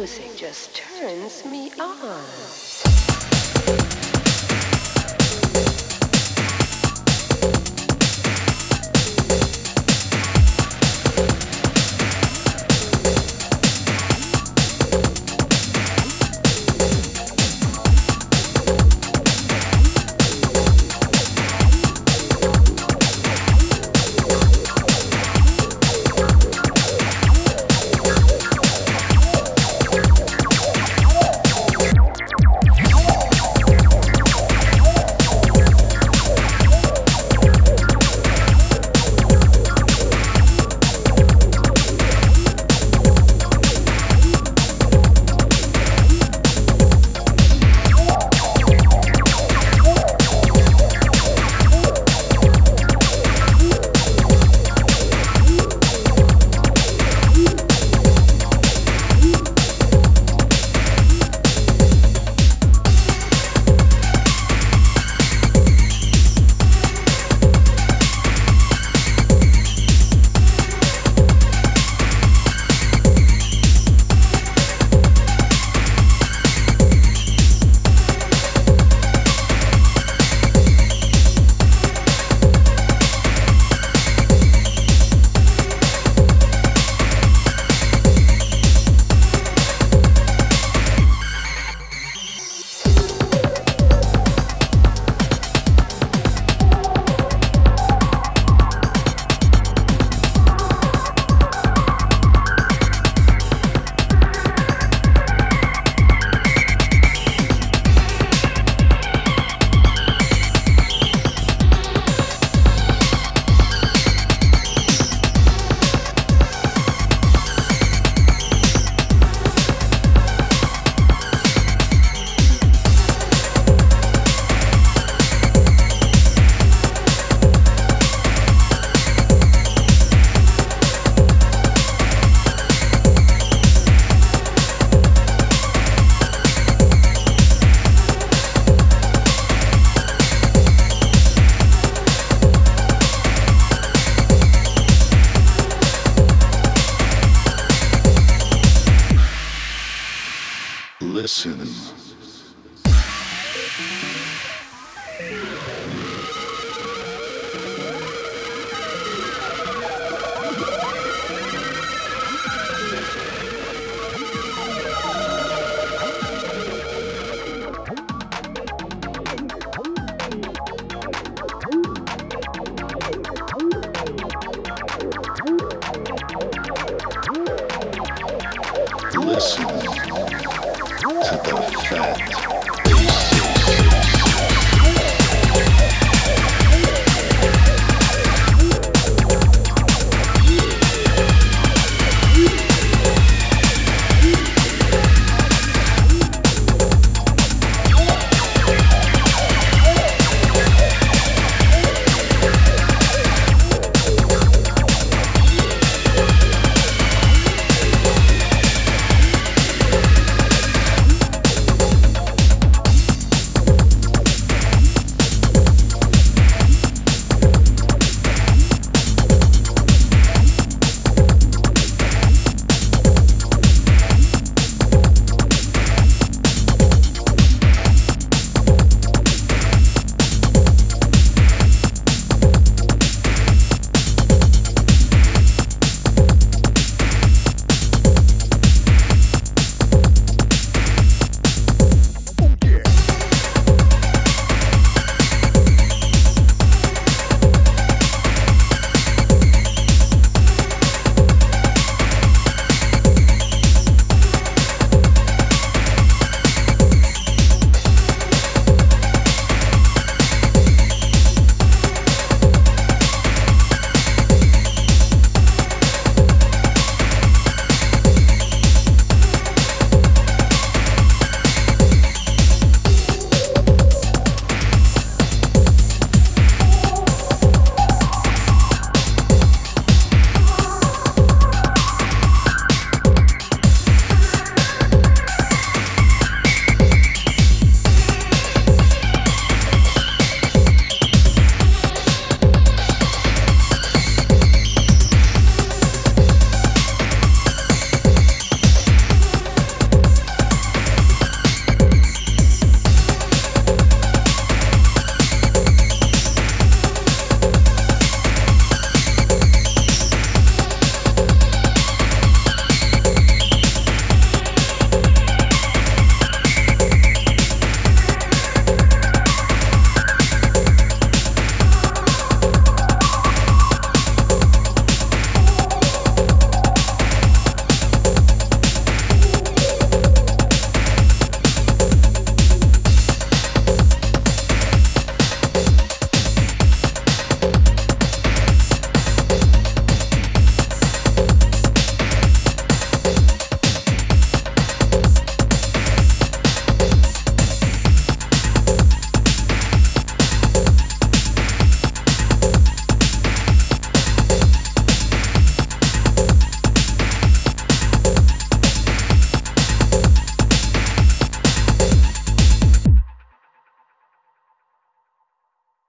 music just turns me on. cinema. track.